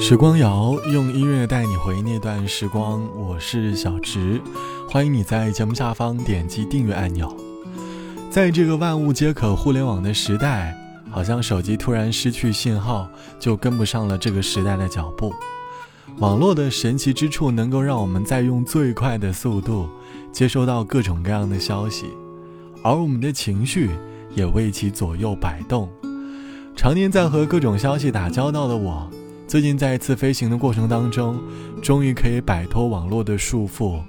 时光谣用音乐带你回忆那段时光，我是小植，欢迎你在节目下方点击订阅按钮。在这个万物皆可互联网的时代，好像手机突然失去信号，就跟不上了这个时代的脚步。网络的神奇之处，能够让我们在用最快的速度接收到各种各样的消息，而我们的情绪也为其左右摆动。常年在和各种消息打交道的我。最近在一次飞行的过程当中，终于可以摆脱网络的束缚，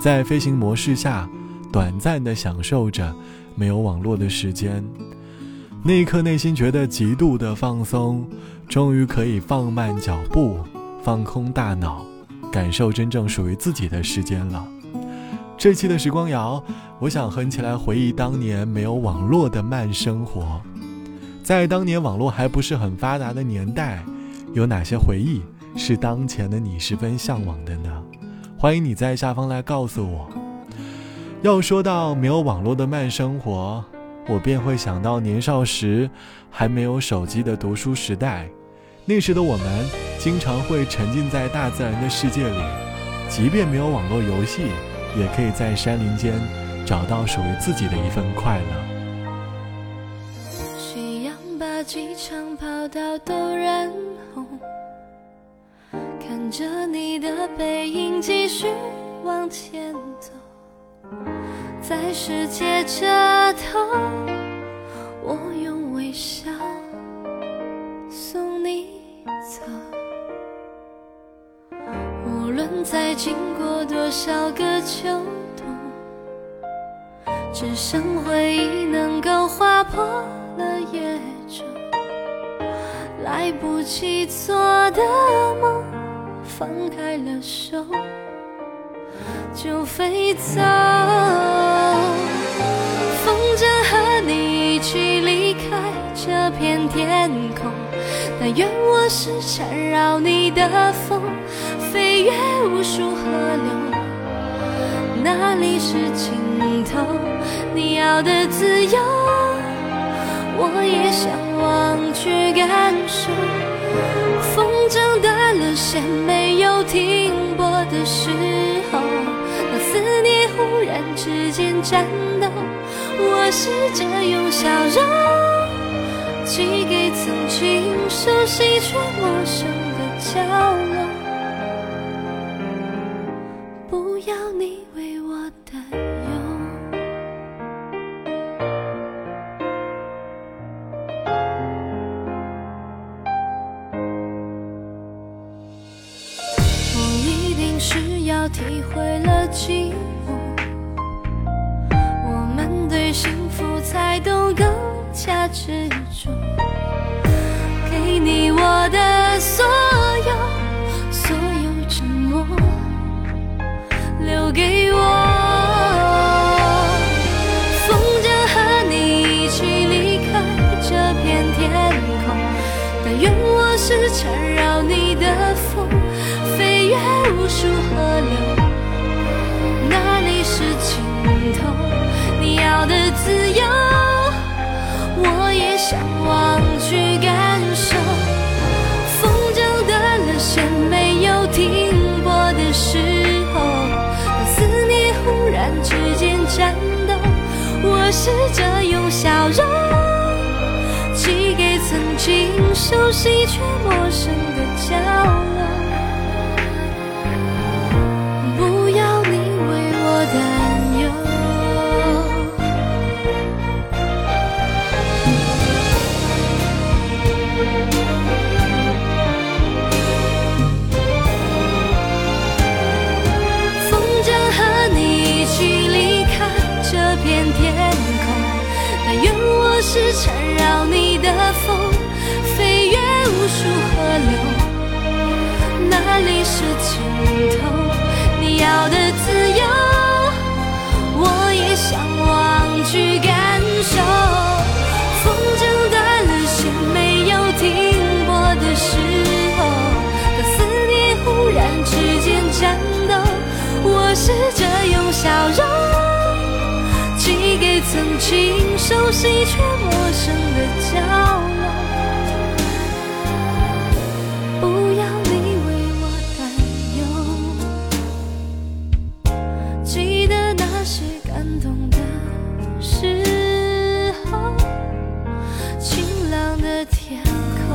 在飞行模式下，短暂的享受着没有网络的时间。那一刻，内心觉得极度的放松，终于可以放慢脚步，放空大脑，感受真正属于自己的时间了。这期的时光谣，我想和你一起来回忆当年没有网络的慢生活，在当年网络还不是很发达的年代。有哪些回忆是当前的你十分向往的呢？欢迎你在下方来告诉我。要说到没有网络的慢生活，我便会想到年少时还没有手机的读书时代。那时的我们经常会沉浸在大自然的世界里，即便没有网络游戏，也可以在山林间找到属于自己的一份快乐。把机场跑道都染红。看着你的背影继续往前走，在世界这头，我用微笑送你走。无论再经过多少个秋冬，只剩回忆能够划破来不及做的梦。放开了手，就飞走。风筝和你一起离开这片天空，但愿我是缠绕你的风，飞越无数河流。哪里是尽头？你要的自由，我也想忘去感受。风筝断了线，没有停泊的时候，那思念忽然之间颤抖。我试着用笑容寄给曾经熟悉却陌生的角落，体会了寂寞，是尽头，你要的自由，我也向往去感受。风筝断了线，没有停泊的时候，当思念忽然之间颤抖，我试着用笑容寄给曾经熟悉却陌生的角落。是缠绕你的风，飞越无数河流，哪里是尽头？你要的自由，我也向往去感受。风筝断了线，没有停泊的时候，当思念忽然之间颤抖，我试着用笑容寄。给曾经熟悉却陌生的角落不要你为我担忧记得那些感动的时候晴朗的天空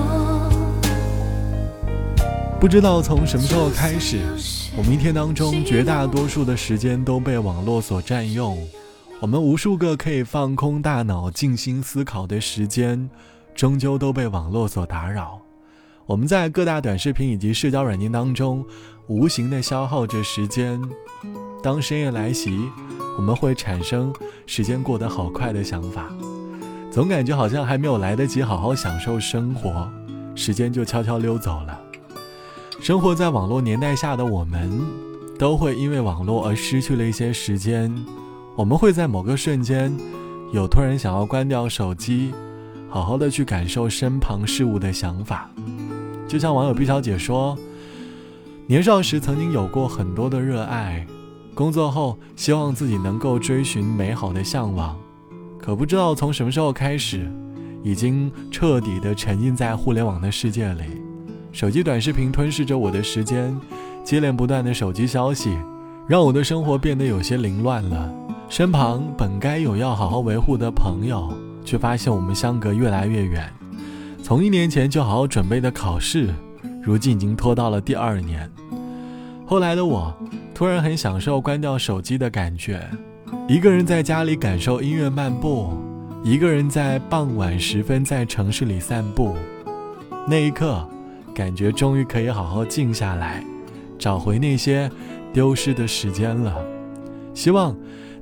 不知道从什么时候开始我们一天当中绝大多数的时间都被网络所占用。我们无数个可以放空大脑、静心思考的时间，终究都被网络所打扰。我们在各大短视频以及社交软件当中，无形的消耗着时间。当深夜来袭，我们会产生时间过得好快的想法，总感觉好像还没有来得及好好享受生活，时间就悄悄溜走了。生活在网络年代下的我们，都会因为网络而失去了一些时间。我们会在某个瞬间，有突然想要关掉手机，好好的去感受身旁事物的想法。就像网友毕小姐说，年少时曾经有过很多的热爱，工作后希望自己能够追寻美好的向往，可不知道从什么时候开始，已经彻底的沉浸在互联网的世界里。手机短视频吞噬着我的时间，接连不断的手机消息，让我的生活变得有些凌乱了。身旁本该有要好好维护的朋友，却发现我们相隔越来越远。从一年前就好好准备的考试，如今已经拖到了第二年。后来的我，突然很享受关掉手机的感觉，一个人在家里感受音乐漫步，一个人在傍晚时分在城市里散步。那一刻，感觉终于可以好好静下来，找回那些丢失的时间了。希望。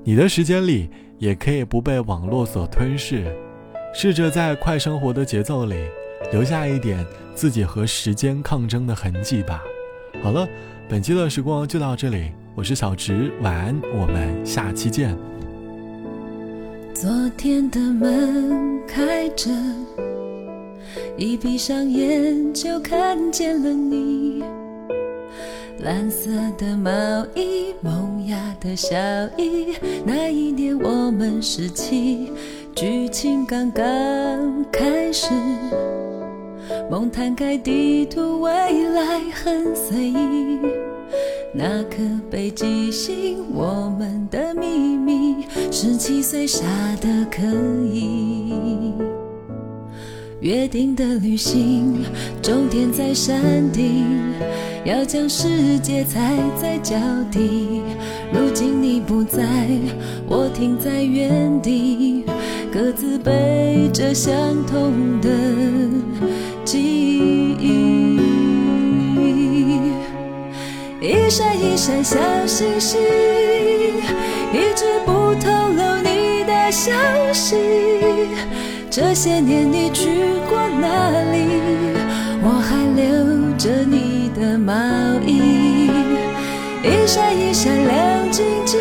你的时间里也可以不被网络所吞噬，试着在快生活的节奏里留下一点自己和时间抗争的痕迹吧。好了，本期的时光就到这里，我是小直，晚安，我们下期见。昨天的门开着，一闭上眼就看见了你。蓝色的毛衣，萌芽的小衣。那一年我们十七，剧情刚刚开始。梦摊开地图，未来很随意。那颗北极星我们的秘密，十七岁傻的可以。约定的旅行，终点在山顶。要将世界踩在脚底，如今你不在，我停在原地，各自背着相同的记忆。一闪一闪小星星，一直不透露你的消息。这些年你去过哪里？我还留着你。的毛衣，一闪一闪亮晶晶，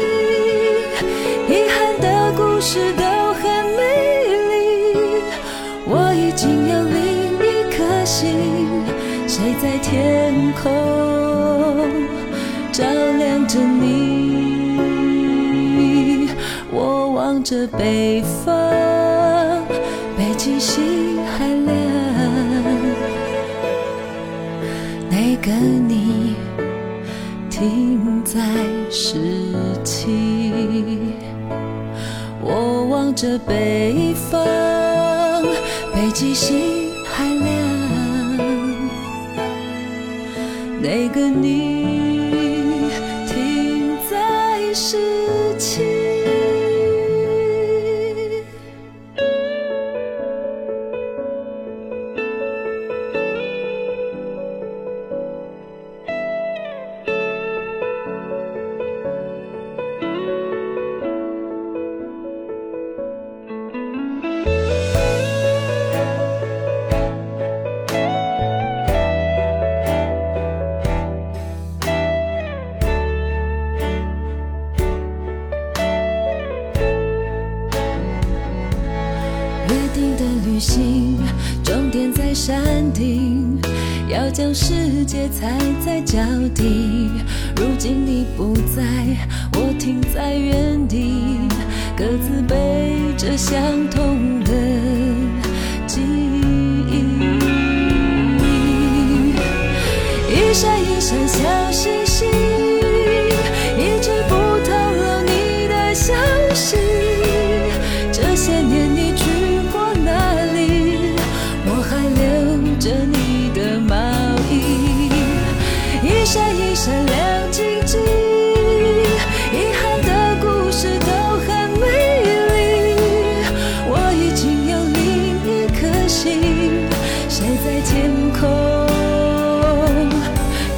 遗憾的故事都很美丽。我已经有另一颗心，谁在天空照亮着你？我望着北方，北极星还亮。个你停在十七，我望着北方，北极星还亮。那个你停在十七。山顶，要将世界踩在脚底。如今你不在，我停在原地，各自背着相同的记忆。一闪一闪小星星，谁，在天空，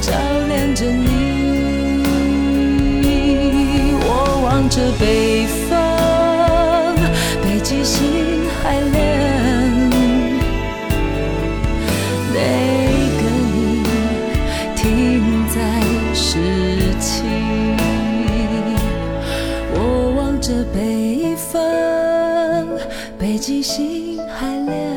照亮着你。我望着北方，北极星还亮。那个你停在十七，我望着北方，北极星还亮。